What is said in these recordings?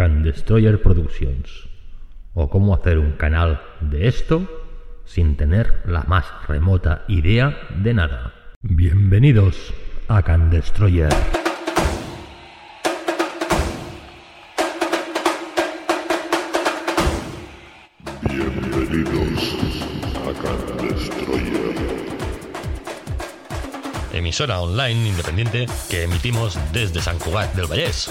Can Destroyer Productions o cómo hacer un canal de esto sin tener la más remota idea de nada. Bienvenidos a Can Destroyer. Bienvenidos a Can Destroyer. Emisora online independiente que emitimos desde San Cugat del Vallés.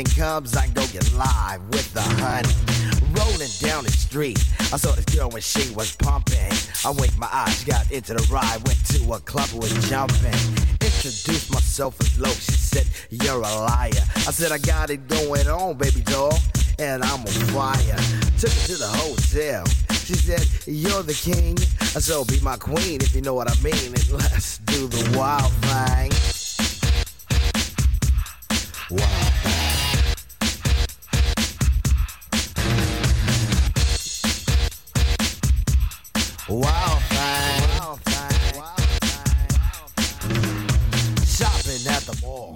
Weekend comes, I go get live with the honey. Rolling down the street, I saw this girl when she was pumping. I winked my eyes, got into the ride, went to a club, was jumping. Introduced myself as low, she said, You're a liar. I said, I got it going on, baby doll, and I'm on fire. Took her to the hotel. She said, You're the king. I said, oh, Be my queen if you know what I mean. And let's do the wild thing. Wild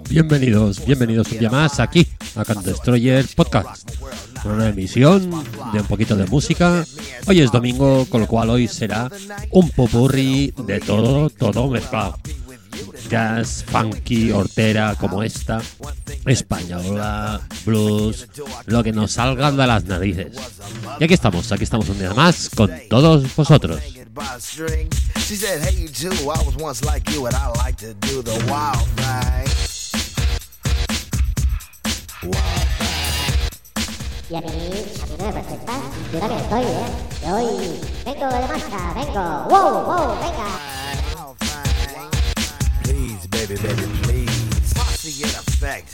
Bienvenidos, bienvenidos un día más aquí a Can Destroyer Podcast, una emisión de un poquito de música. Hoy es domingo, con lo cual hoy será un popurrí de todo, todo mezclado. Jazz, funky, hortera, como esta, española, blues, lo que nos salga de las narices. Y aquí estamos, aquí estamos un día más con todos vosotros. Hanging by a string. She said, Hey, you too. I was once like you, and I like to do the wild thing. Wild thing. Y a mí, a mí no me. Yo también estoy, ¿eh? Hoy vengo de marcha, vengo. ¡Wow, wow, venga! Baby, baby, please. Posse in effect.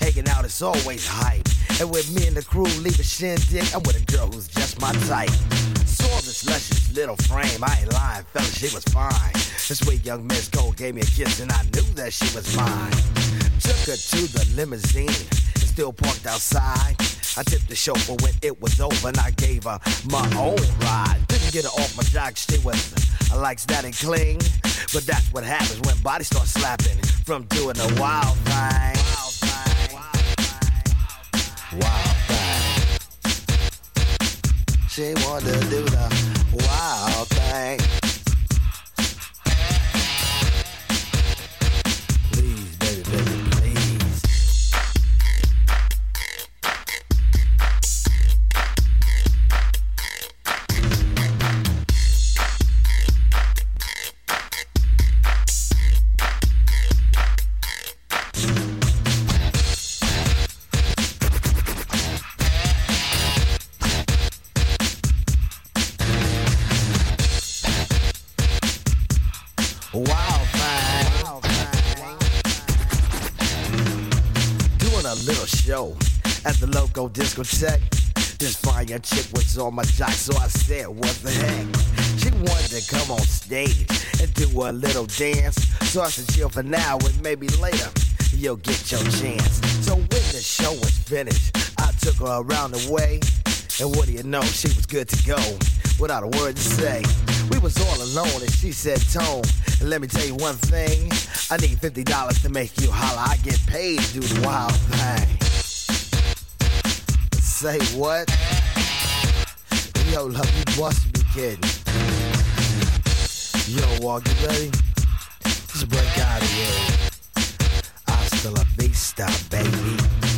Hanging out is always hype. And with me and the crew leave a shindig, I'm with a girl who's just my type. Saw this luscious little frame. I ain't lying, fella, she was fine. This sweet young Miss Gold gave me a kiss, and I knew that she was mine. Took her to the limousine, still parked outside. I tipped the chauffeur when it was over, and I gave her my own ride. Get her off my jock, she was I likes that and cling. But that's what happens when bodies start slapping from doing the wild thing. Wild thing. Wild thing. She to do the wild thing. Wild thing. Mm. Wild thing. Doing a little show at the local discotheque. This young chick was on my jock, so I said, What the heck? She wanted to come on stage and do a little dance. So I said, Chill for now, and maybe later you'll get your chance. So when the show was finished, I took her around the way. And what do you know, she was good to go without a word to say. We was all alone and she said, Tone, let me tell you one thing. I need $50 to make you holler. I get paid to do the wild thing. Say what? Yo, love, you must be kidding. Yo, Walk, you ready? Just break out of here. Hasta la vista, baby.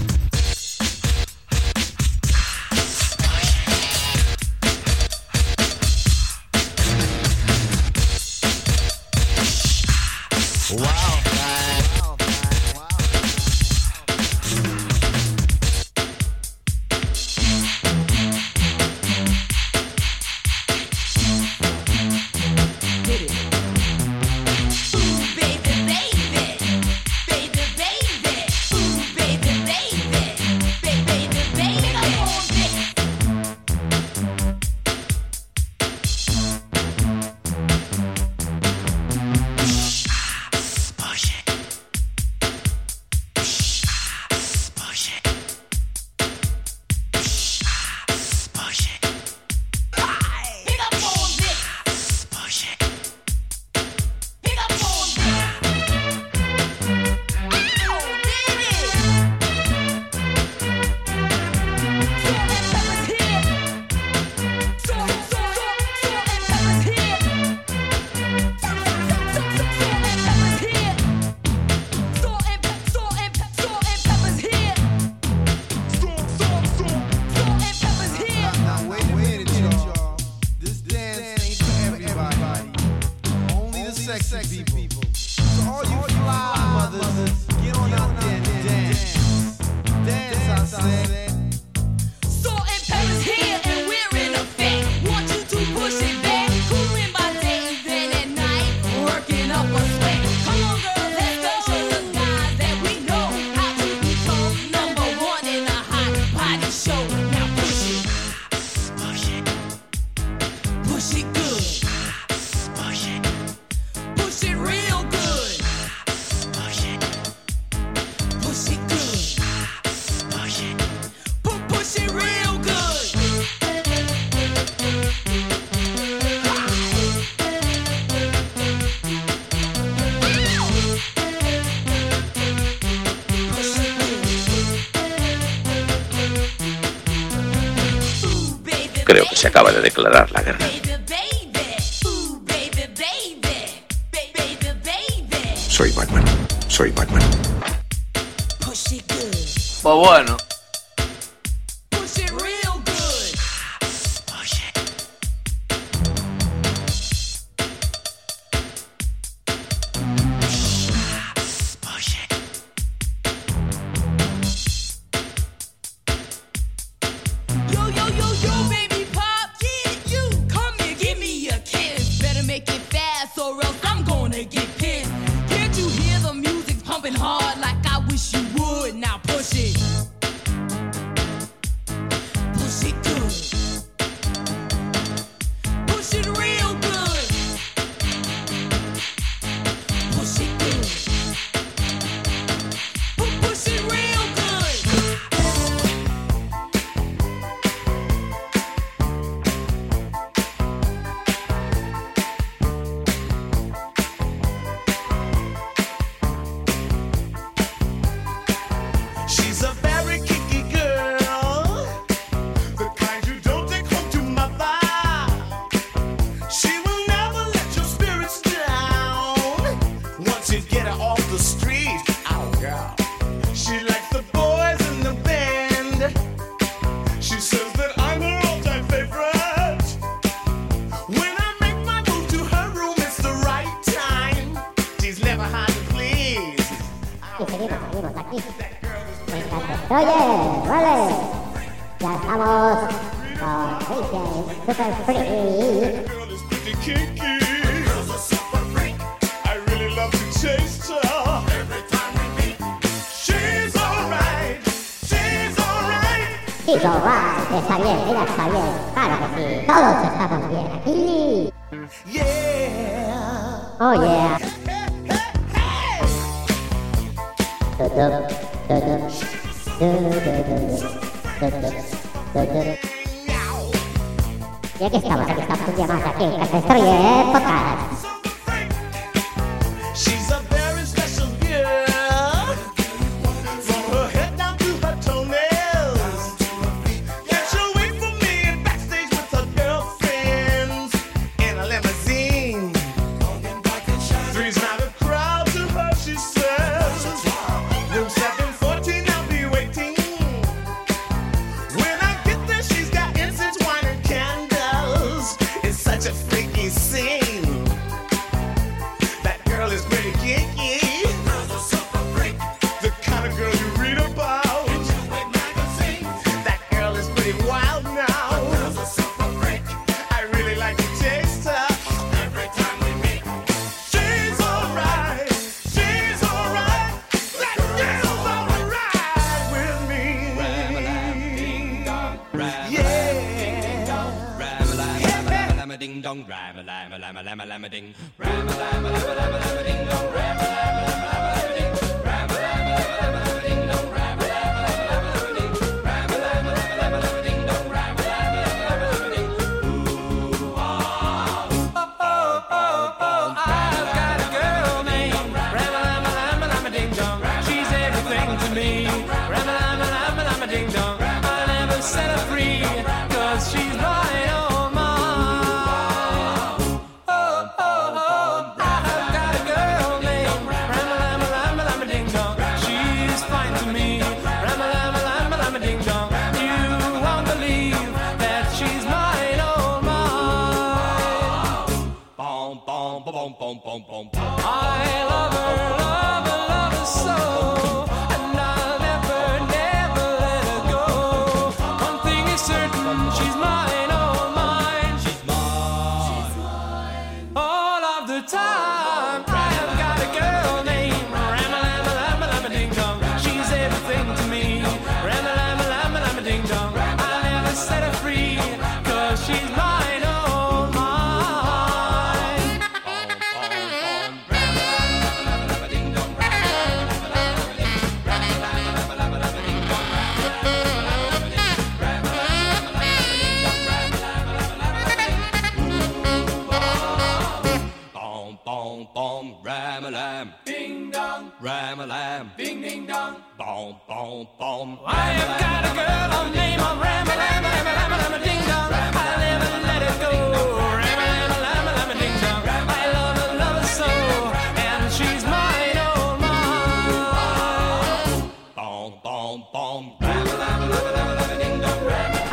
Declarar la guerra. Soy Batman. Soy Batman. Pues bueno.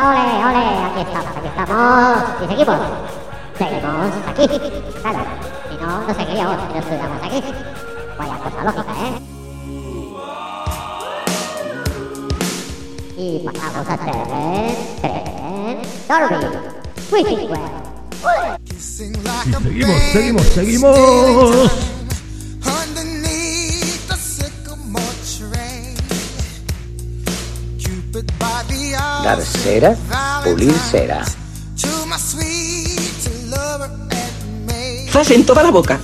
Ole, ole, aquí estamos, aquí estamos. Y seguimos. Seguimos aquí. Claro, si no, no seguiríamos si no estuviéramos aquí. Vaya cosa lógica, ¿eh? Y pasamos a tren, tren, Dolby, seguimos, seguimos, seguimos. dar cera, pulir cera. Frase en toda la boca.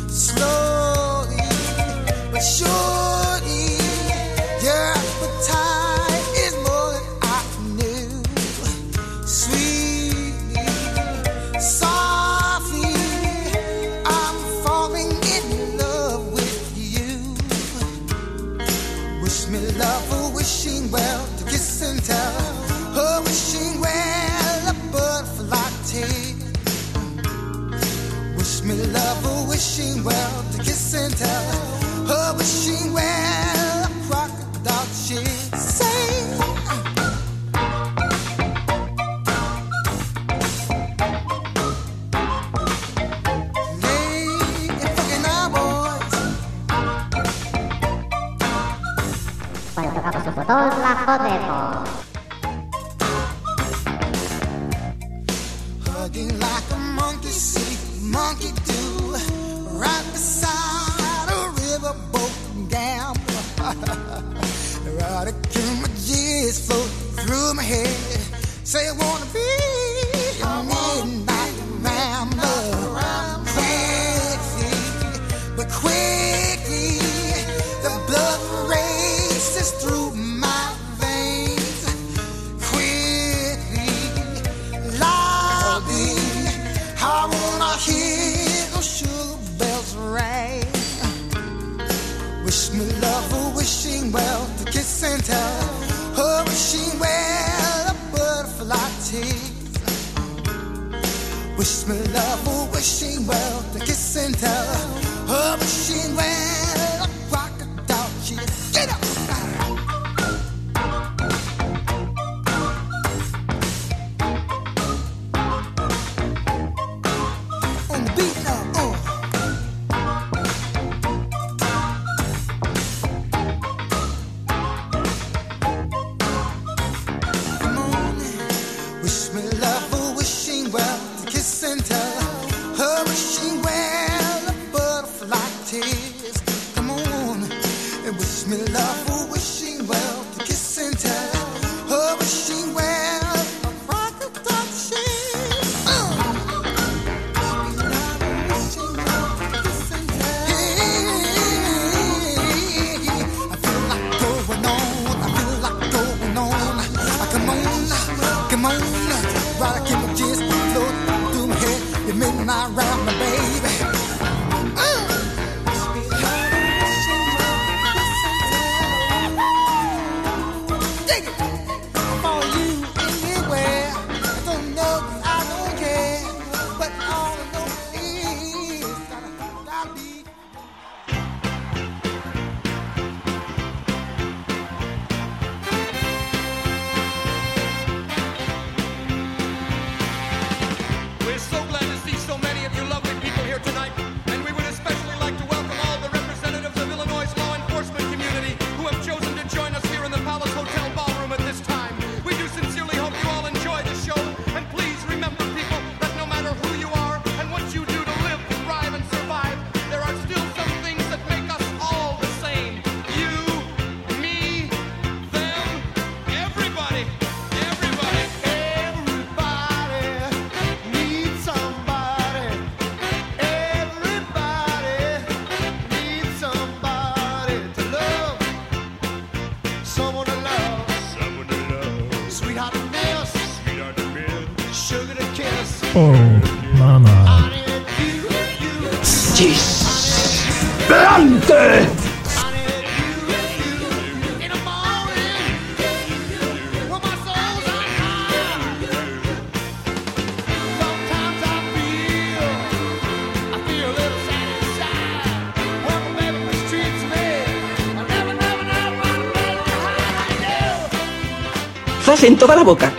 en toda la boca.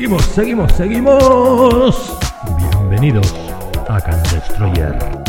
Seguimos, seguimos, seguimos. Bienvenidos a Can Destroyer.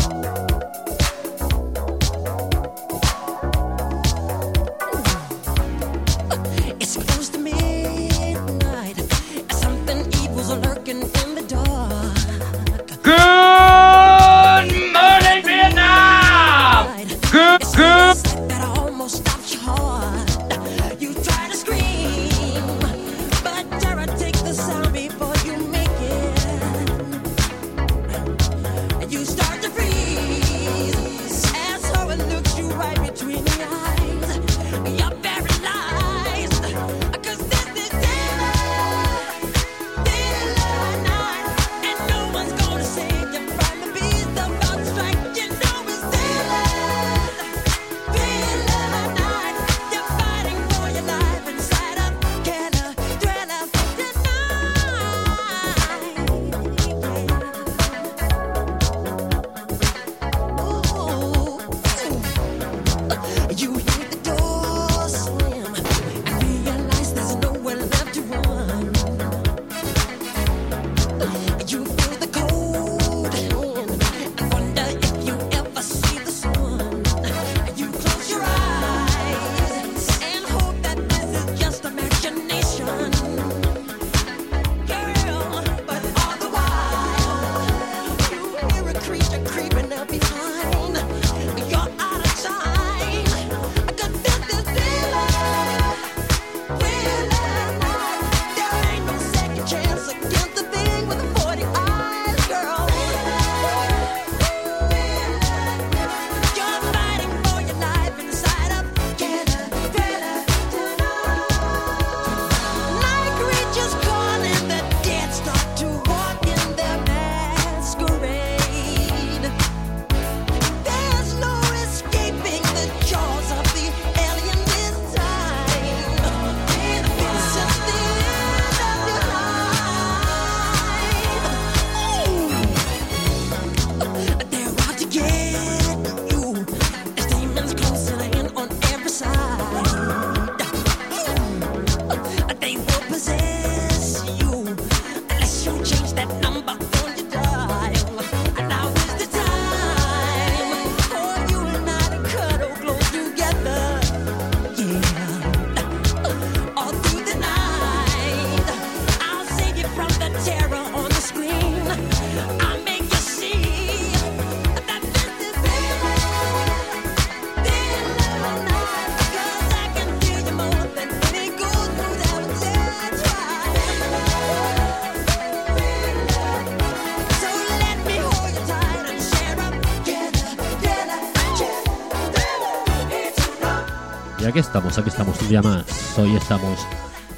Y aquí estamos, aquí estamos un día más. Hoy estamos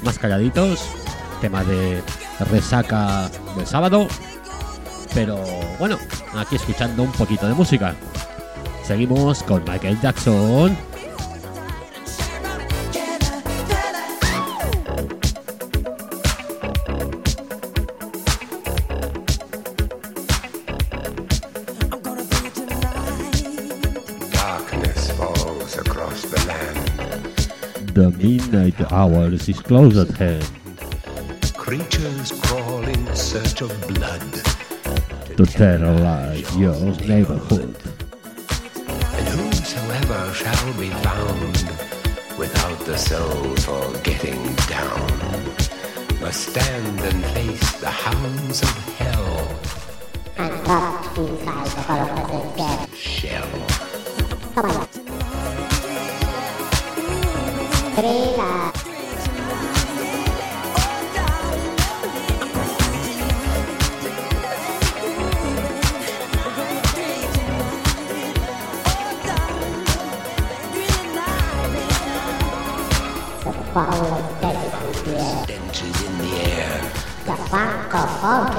más calladitos. Tema de resaca del sábado. Pero bueno, aquí escuchando un poquito de música. Seguimos con Michael Jackson. The midnight hours is close at hand. Creatures crawl in search of blood. To terrorize your neighborhood. And whosoever shall be found without the soul for getting down must stand and face the hounds of hell. And trapped inside the hollow dead Shell.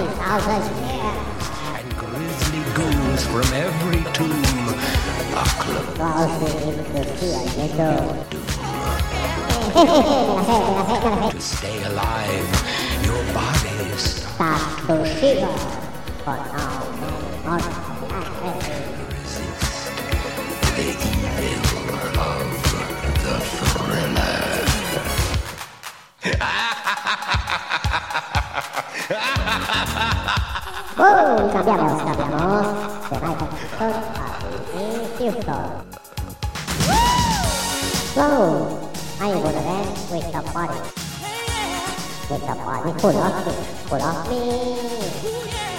Thousand years. And grisly ghouls from every tomb are close to see a little. to stay alive. Your body starts Start to shiver. For now, Cambiamos, cambiamos. De Michael Jackson a Whitney Houston. Wow! はい、ということで、With the Body. With the Body. こら、こら、みー。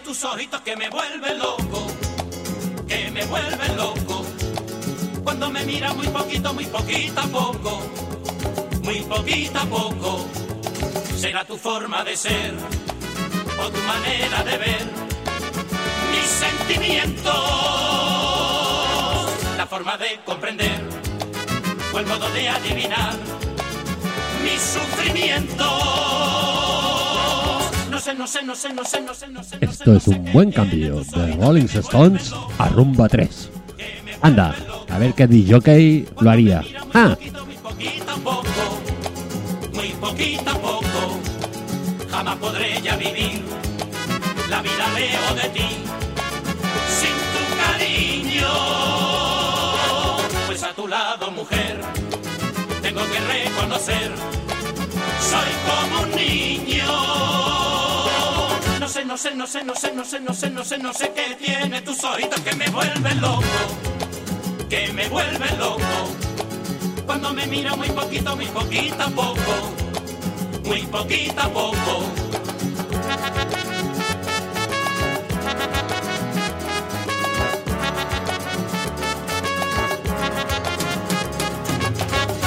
Tus ojitos que me vuelven loco, que me vuelven loco. Cuando me mira muy poquito, muy poquito a poco, muy poquito a poco. Será tu forma de ser o tu manera de ver mis sentimientos, la forma de comprender o el modo de adivinar mis sufrimientos. Esto es un buen cambio de Rolling Stones a Rumba 3. que me Anda, a ver qué DJ lo haría. Ah, poquito, muy poquito a poco, jamás podré ya vivir la vida leo de ti sin tu cariño. Pues a tu lado, mujer, tengo que reconocer, soy como un niño. No sé, no sé, no sé, no sé, no sé, no sé, no sé, qué tiene tus ojitos que me vuelven loco que me vuelve loco. Cuando me mira muy poquito, muy poquito a poco, muy poquito a poco.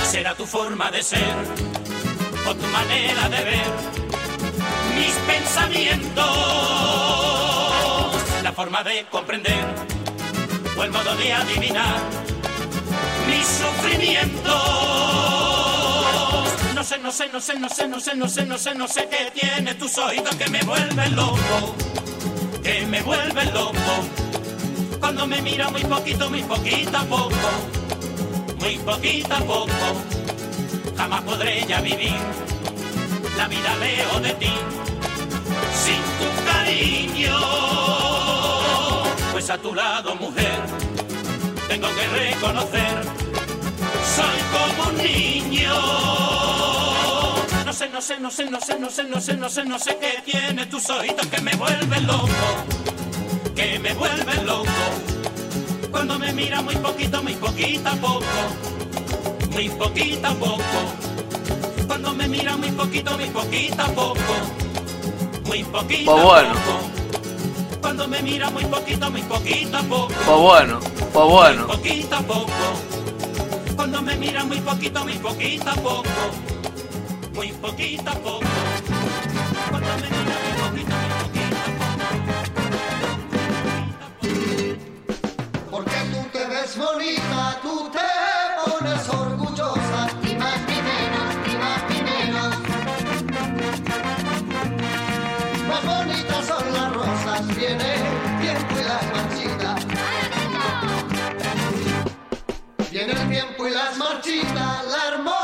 Será tu forma de ser o tu manera de ver mis pensamientos, la forma de comprender o el modo de adivinar mis sufrimientos. No sé, no sé, no sé, no sé, no sé, no sé, no sé, no sé qué tiene tus oídos que me vuelven loco, que me vuelven loco. Cuando me mira muy poquito, muy poquito a poco, muy poquito a poco, jamás podré ya vivir la vida leo de ti sin tu cariño. Pues a tu lado, mujer, tengo que reconocer, soy como un niño. No sé, no sé, no sé, no sé, no sé, no sé, no sé, no sé qué tiene tus ojitos que me vuelven loco, que me vuelven loco. Cuando me mira muy poquito, muy poquito a poco, muy poquito a poco. Mira muy poquito, muy poquito a poco, muy poquito Pues a bueno. poco. Cuando me mira muy poquito, muy poquito a poco. Pues bueno, pues bueno. Poquito a poco. Cuando me mira muy poquito, muy poquito a poco. Muy poquito a poco. Cuando me mira tiempo y las marchitas, la hermosura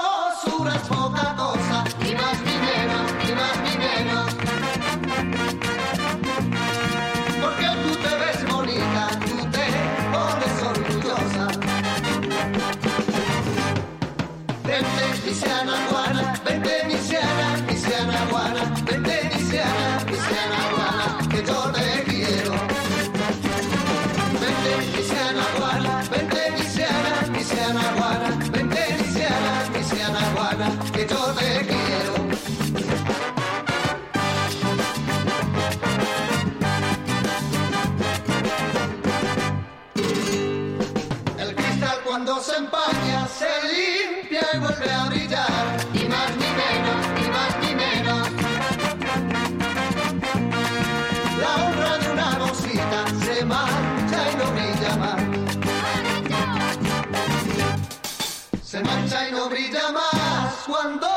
mancha y no brilla más cuando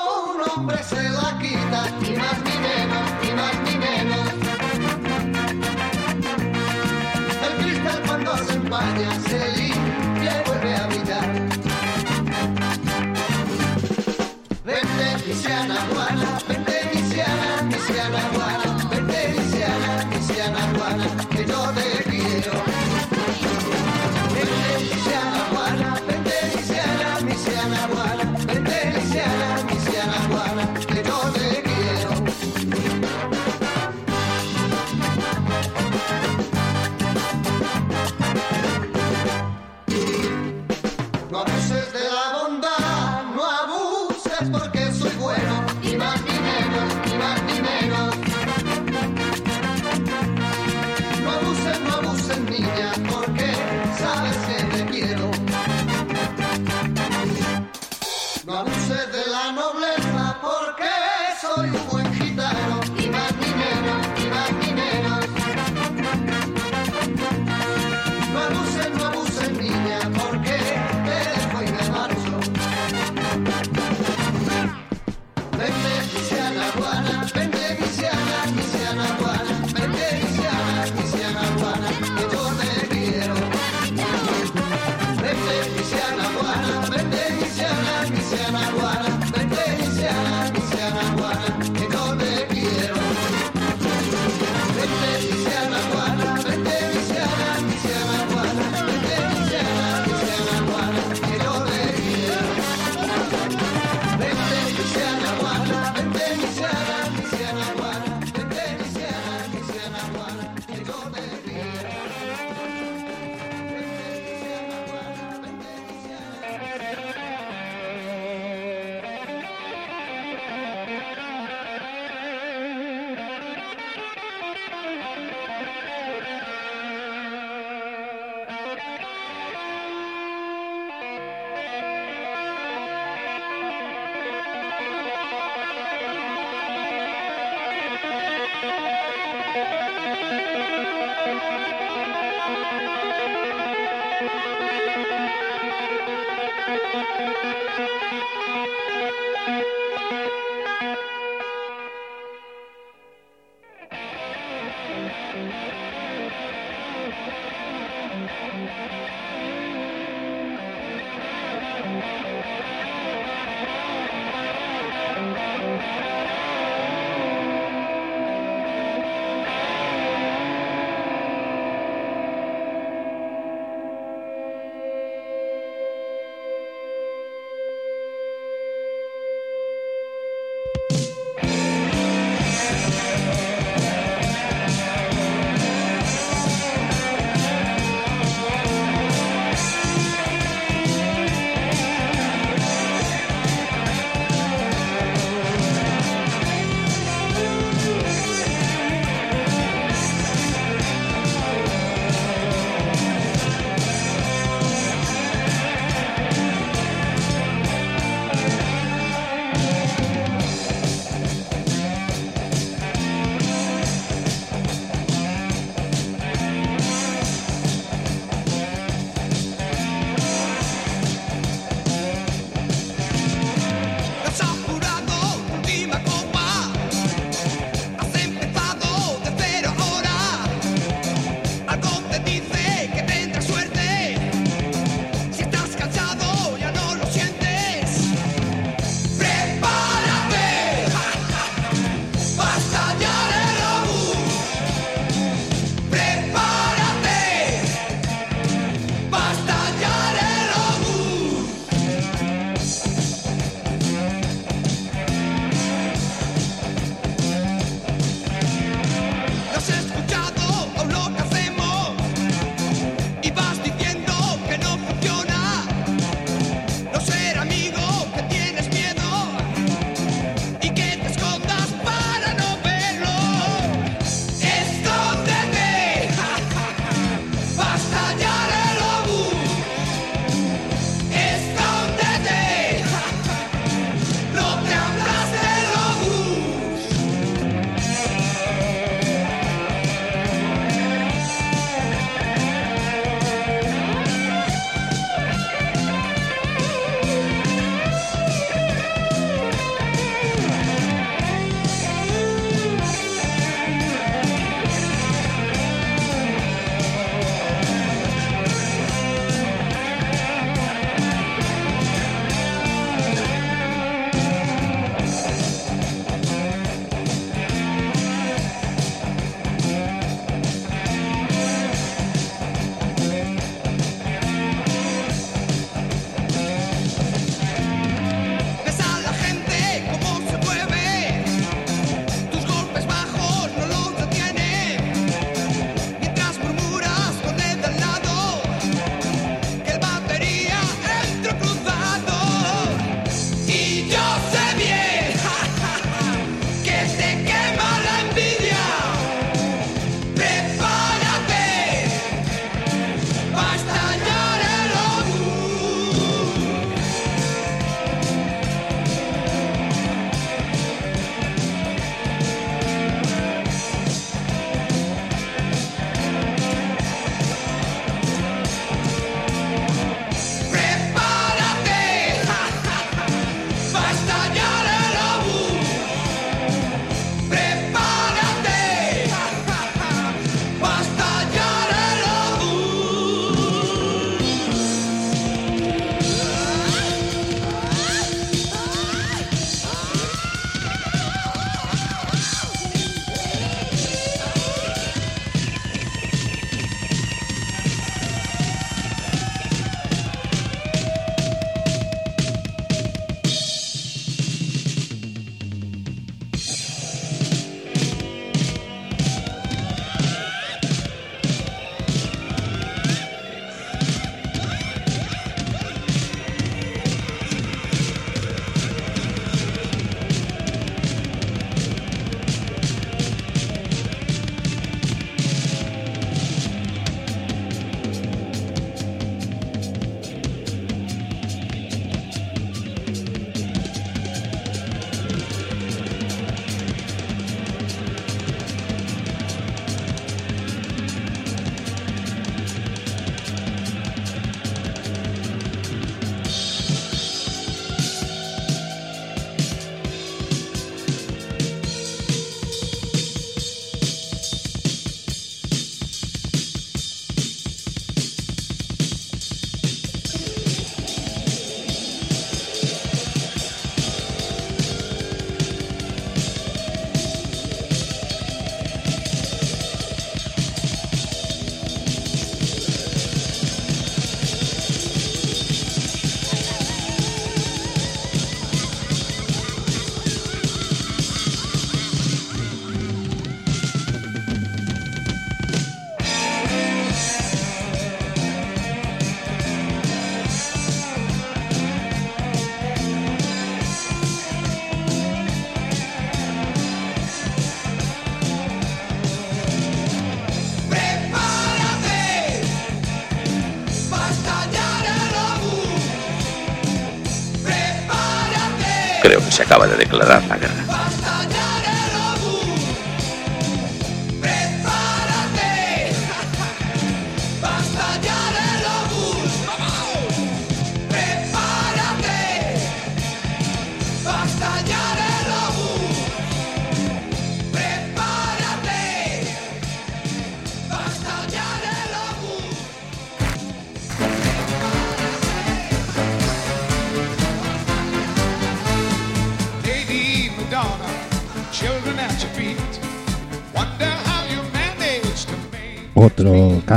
Ráfaga.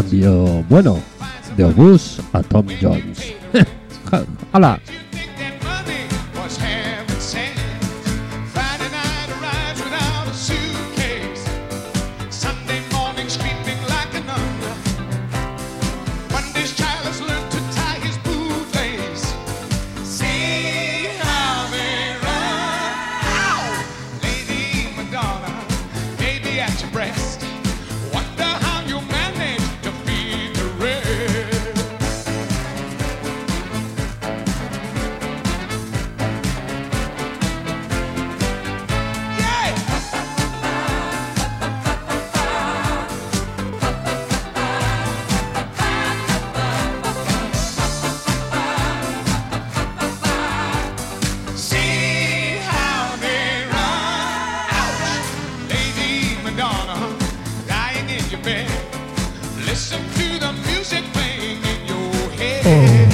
Cambio bueno, de Obús a Tom Jones. ¡Hala! Your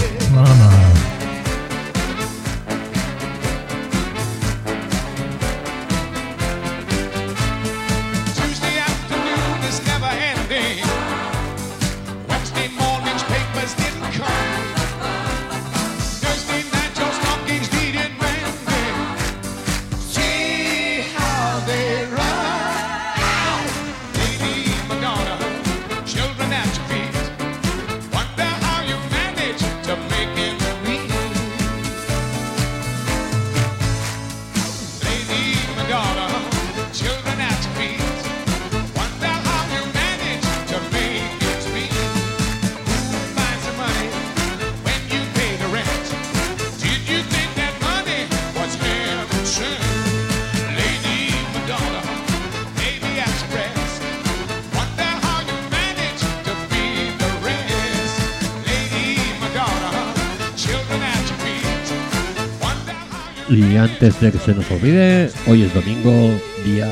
Y antes de que se nos olvide, hoy es domingo, día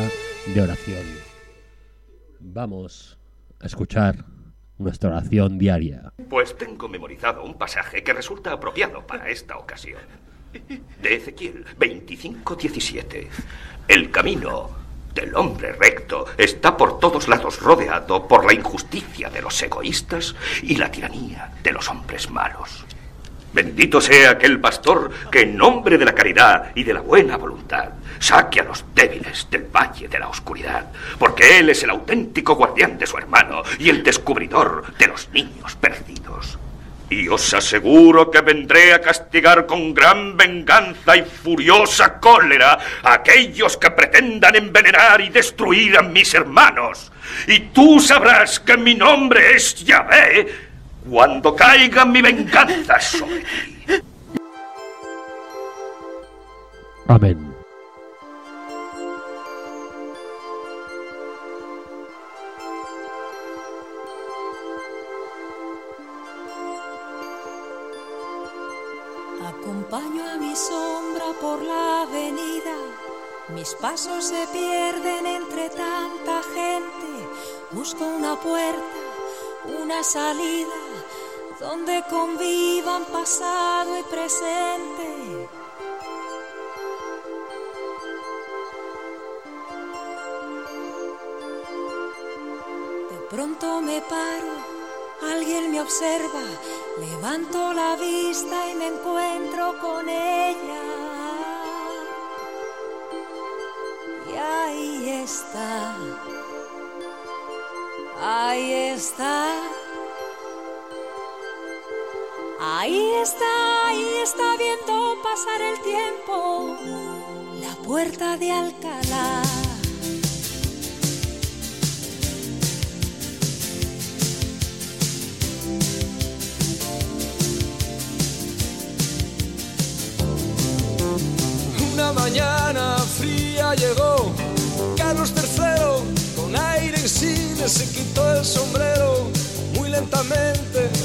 de oración. Vamos a escuchar nuestra oración diaria. Pues tengo memorizado un pasaje que resulta apropiado para esta ocasión. De Ezequiel 25:17. El camino del hombre recto está por todos lados rodeado por la injusticia de los egoístas y la tiranía de los hombres malos. Bendito sea aquel pastor que en nombre de la caridad y de la buena voluntad saque a los débiles del valle de la oscuridad, porque él es el auténtico guardián de su hermano y el descubridor de los niños perdidos. Y os aseguro que vendré a castigar con gran venganza y furiosa cólera a aquellos que pretendan envenenar y destruir a mis hermanos. Y tú sabrás que mi nombre es Yahvé cuando caiga mi venganza sobre ti. Amén. Salida, donde convivan pasado y presente. De pronto me paro, alguien me observa, levanto la vista y me encuentro con ella. Y ahí está, ahí está. Ahí está, ahí está viendo pasar el tiempo, la puerta de Alcalá. Una mañana fría llegó Carlos III con aire insigne se quitó el sombrero muy lentamente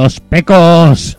los pecos.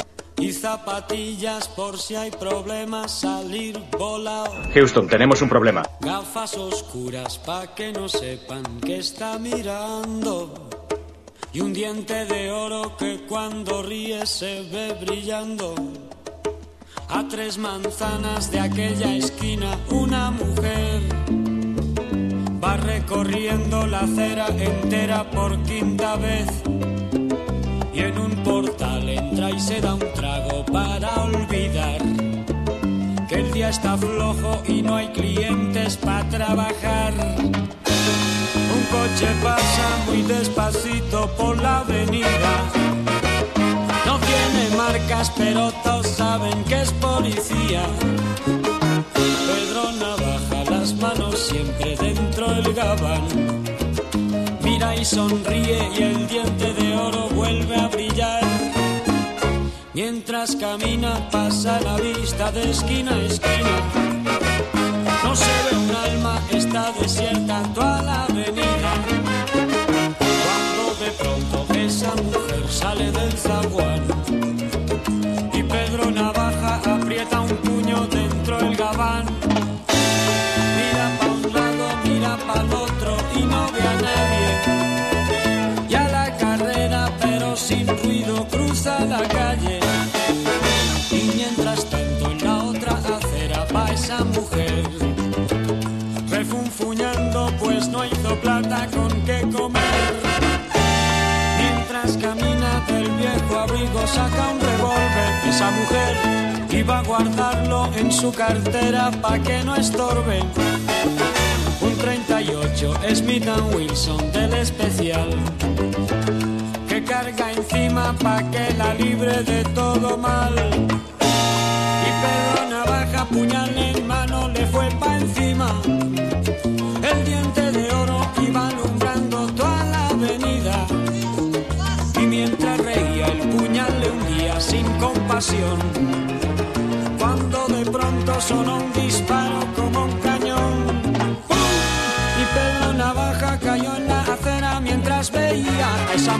Y zapatillas por si hay problemas salir volado. Houston, tenemos un problema. Gafas oscuras pa' que no sepan que está mirando. Y un diente de oro que cuando ríe se ve brillando. A tres manzanas de aquella esquina una mujer va recorriendo la acera entera por quinta vez. Y en un portal entra y se da un trago para olvidar que el día está flojo y no hay clientes para trabajar. Un coche pasa muy despacito por la avenida. No tiene marcas, pero todos saben que es policía. Pedro Navaja, las manos siempre dentro del gabán. Y sonríe y el diente de oro vuelve a brillar. Mientras camina pasa la vista de esquina a esquina. No se ve un alma, está desierta toda la avenida. Cuando de pronto esa mujer sale del zaguán no hizo plata con qué comer. Mientras camina del viejo abrigo saca un revólver esa mujer iba a guardarlo en su cartera pa' que no estorbe. Un 38 Smith Wilson del especial que carga encima pa' que la libre de todo mal. Y Pedro Navaja, puñal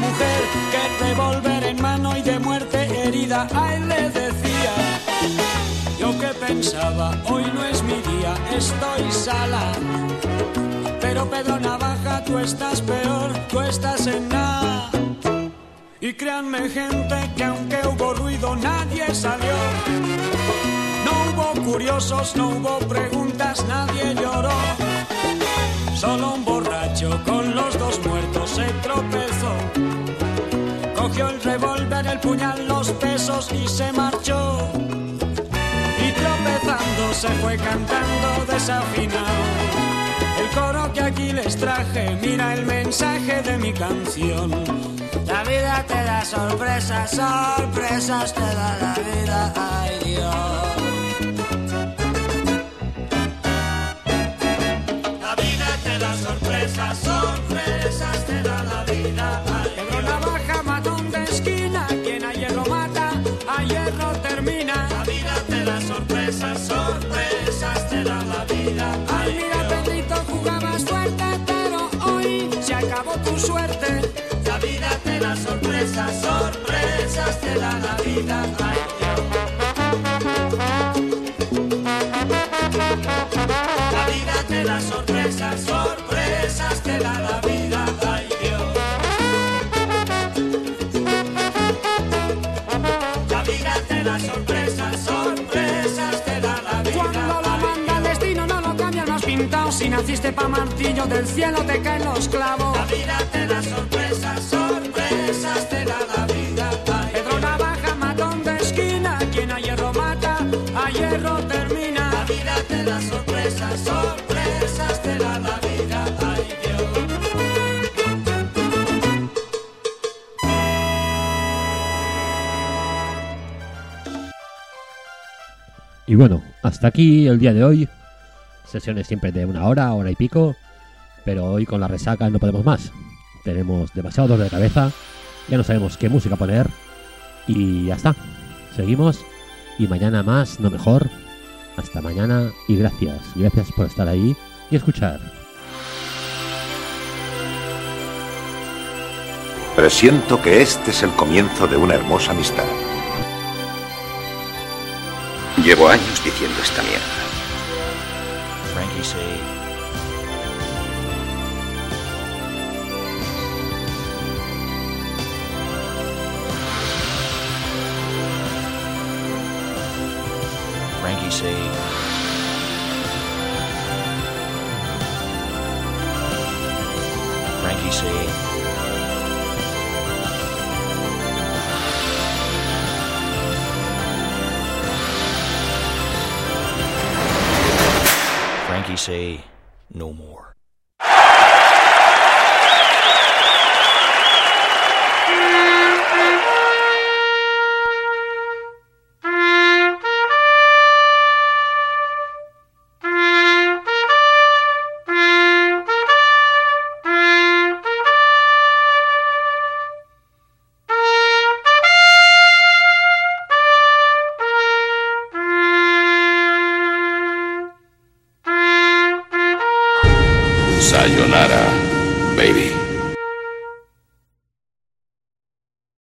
mujer que revólver en mano y de muerte herida a él le decía. Yo que pensaba, hoy no es mi día, estoy sala. Pero Pedro Navaja, tú estás peor, tú estás en nada. Y créanme gente que aunque hubo ruido nadie salió. No hubo curiosos, no hubo preguntas, nadie lloró. Solo un borracho con los dos muertos se tropezó. Cogió el revólver, el puñal, los pesos y se marchó. Y tropezando se fue cantando desafinado. El coro que aquí les traje, mira el mensaje de mi canción. La vida te da sorpresas, sorpresas te da la vida, ay Dios. Suerte. La vida te da sorpresas, sorpresas te da la vida. Ay, La vida te da sorpresas, sorpresas te da la vida. Ay, Dios. La vida te da sorpresas, sorpresas te da la vida. Cuando lo manda el destino no lo cambian más pintado. Si naciste pa' martillo del cielo te caen los clavos. La vida Y bueno, hasta aquí el día de hoy. Sesiones siempre de una hora, hora y pico. Pero hoy con la resaca no podemos más. Tenemos demasiado dolor de cabeza. Ya no sabemos qué música poner. Y ya está. Seguimos. Y mañana más, no mejor. Hasta mañana y gracias. Gracias por estar ahí y escuchar. Presiento que este es el comienzo de una hermosa amistad. Llevo años diciendo esta mierda. Frankie C. Frankie C. Frankie C. Frankie say no more.